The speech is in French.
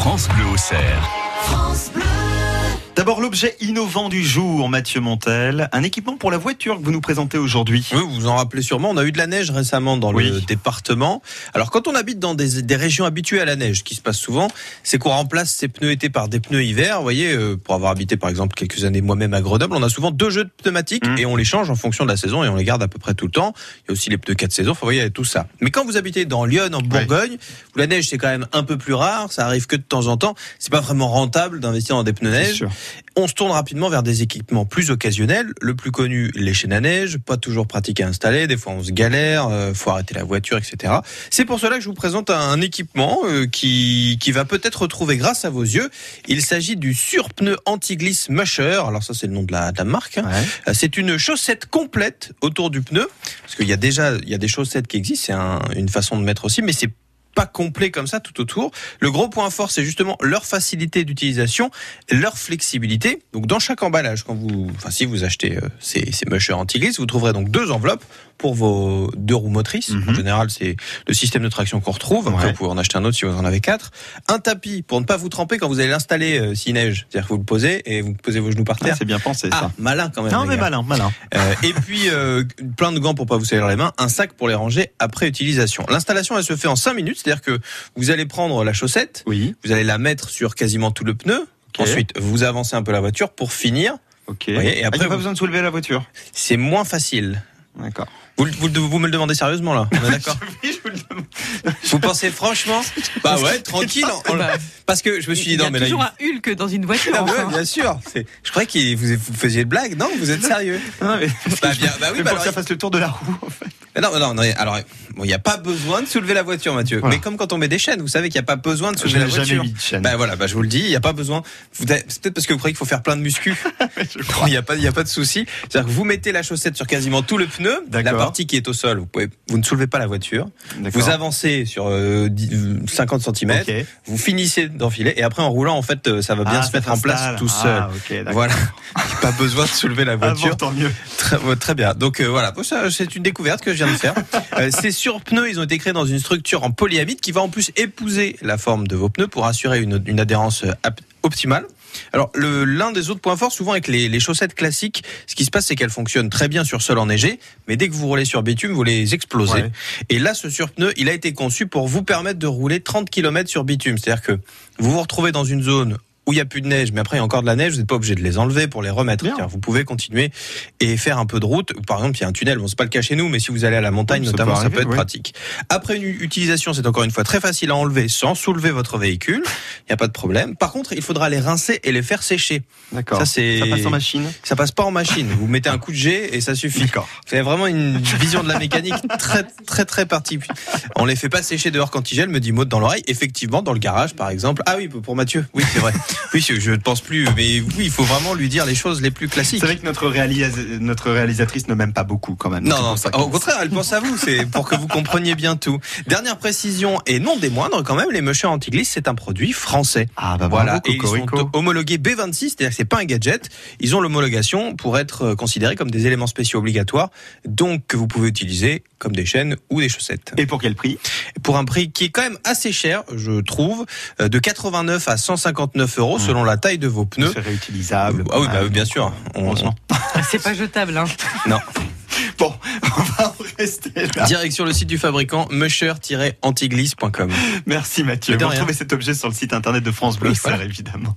France Bleu au cerf. D'abord l'objet innovant du jour, Mathieu Montel, un équipement pour la voiture que vous nous présentez aujourd'hui. Oui, vous vous en rappelez sûrement, on a eu de la neige récemment dans Oui. le département. Alors quand on habite dans des, des régions habituées à la neige, ce qui se passe souvent, c'est qu'on remplace ces pneus été par des pneus hiver. Vous voyez, euh, pour avoir habité par exemple quelques années moi-même à Grenoble, on a souvent deux jeux de pneumatiques Mhm. et on les change en fonction de la saison et on les garde à peu près tout le temps. Il y a aussi les pneus 4 saisons, enfin, vous voyez, il y a tout ça. Mais quand vous habitez dans Lyon, en Bourgogne, où la neige c'est quand même un peu plus rare, ça arrive que de temps en temps, c'est pas vraiment rentable d'investir dans des pneus neige. On se tourne rapidement vers des équipements plus occasionnels. Le plus connu, les chaînes à neige, pas toujours pratique à installer. Des fois, on se galère, euh, faut arrêter la voiture, etc. C'est pour cela que je vous présente un équipement euh, qui, qui va peut-être retrouver grâce à vos yeux. Il s'agit du surpneu anti-glisse Musher. Alors ça, c'est le nom de la, de la marque. hein. Ouais. Euh, C'est une chaussette complète autour du pneu, parce qu'il y a déjà il y a des chaussettes qui existent, c'est un- une façon de mettre aussi, mais c'est pas complet comme ça tout autour. Le gros point fort, c'est justement leur facilité d'utilisation, leur flexibilité. Donc dans chaque emballage, quand vous, enfin si vous achetez euh, ces, ces mushers anti-glisse, vous trouverez donc deux enveloppes pour vos deux roues motrices. Mhm. En général, c'est le système de traction qu'on retrouve. Après, Ouais. vous pouvez en acheter un autre si vous en avez quatre. Un tapis pour ne pas vous tremper quand vous allez l'installer euh, s'il neige. C'est-à-dire que vous le posez et vous posez vos genoux par Ah, terre. c'est bien pensé Ah, ça. malin quand même. Non mais gars. malin, malin. Euh, et puis euh, plein de gants pour pas vous salir les mains, un sac pour les ranger après utilisation. L'installation elle se fait en 5 minutes, c'est-à-dire que vous allez prendre la chaussette, Oui, vous allez la mettre sur quasiment tout le pneu. Ensuite, vous avancez un peu la voiture pour finir. ok. voyez, et Ah, après, il y a pas vous- besoin de soulever la voiture. C'est moins facile. D'accord. Vous, vous, vous me le demandez sérieusement là On est d'accord Oui, vous pensez franchement Bah ouais, tranquille. on- Parce que je me suis dit il y non a mais là. toujours il- un Hulk dans une voiture. Ah ouais, enfin. bien sûr. Je croyais que vous, faisiez de blague. Non, vous êtes sérieux. Non, mais, Bah, bien, bah oui, mais bah pour que alors, ça fasse le tour de la roue, en fait. Non, non, non. Alors, bon, il n'y a pas besoin de soulever la voiture, Mathieu. Voilà. Mais comme quand on met des chaînes, vous savez qu'il n'y a pas besoin de soulever la n'ai jamais voiture. mis de chaîne. Ben voilà, bah, je vous le dis, il n'y a pas besoin. C'est peut-être parce que vous croyez qu'il faut faire plein de muscu. Il n'y a pas, il a pas de souci. C'est-à-dire que vous mettez la chaussette sur quasiment tout le pneu. La partie qui est au sol, vous pouvez, vous ne soulevez pas la voiture. Vous avancez sur euh, 10, euh, 50 cm. Ok. Vous finissez d'enfiler et après en roulant, en fait, euh, ça va bien Ah, se mettre en place tout seul. Ah, ok, d'accord. Voilà. Il n'y a pas besoin de soulever la Ah, voiture. bon, tant mieux. Très, bien. Donc euh, voilà, c'est une découverte que je viens de faire. Euh, ces surpneus, ils ont été créés dans une structure en polyamide qui va en plus épouser la forme de vos pneus pour assurer une, une adhérence euh, optimale. Alors l'un des autres points forts, souvent avec les, les chaussettes classiques, ce qui se passe, c'est qu'elles fonctionnent très bien sur sol enneigé, mais dès que vous roulez sur bitume, vous les explosez. Ouais. Et là, ce surpneu, il a été conçu pour vous permettre de rouler 30 km sur bitume. C'est-à-dire que vous vous retrouvez dans une zone où il n'y a plus de neige, mais après il y a encore de la neige, vous n'êtes pas obligé de les enlever pour les remettre. Vous pouvez continuer et faire un peu de route. Par exemple, il y a un tunnel, bon, c'est pas le cas chez nous, mais si vous allez à la montagne, ça notamment, peut ça peut être oui. pratique. Après une utilisation, c'est encore une fois très facile à enlever sans soulever votre véhicule. Il n'y a pas de problème. Par contre, il faudra les rincer et les faire sécher. D'accord. Ça, c'est- Ça passe en machine. Ça passe pas en machine. Vous mettez un coup de jet et ça suffit. D'accord. C'est vraiment une vision de la mécanique très très très particulière. On les fait pas sécher dehors quand ils gèlent, me dit Maud dans l'oreille. Effectivement, dans le garage, par exemple. Ah oui, pour Mathieu. Oui, c'est vrai. Oui, je ne pense plus, mais oui, il faut vraiment lui dire les choses les plus classiques. C'est vrai que notre, réalis- notre réalisatrice ne m'aime pas beaucoup quand même. Non, non, ça au contraire, elle pense à vous, c'est pour que vous compreniez bien tout. Dernière précision, et non des moindres quand même, les Musher anti-glisse, c'est un produit français. Ah bah Voilà, bravo, et ils sont homologués B26, c'est-à-dire que c'est pas un gadget. Ils ont l'homologation pour être euh, considérés comme des éléments spéciaux obligatoires, donc que vous pouvez utiliser comme des chaînes ou des chaussettes. Et pour quel prix? Pour un prix qui est quand même assez cher, je trouve, euh, de 89 à 159 euros Mmh. selon la taille de vos pneus. C'est réutilisable. Ah oui, bah, bien donc, sûr. euh, On- heureusement. C'est pas jetable. Hein. Non. Bon, on va en rester là. Direction le site du fabricant musher-antiglisse.com. Merci Mathieu. Vous retrouvez cet objet sur le site internet de France Bleu, Oui, voilà. évidemment.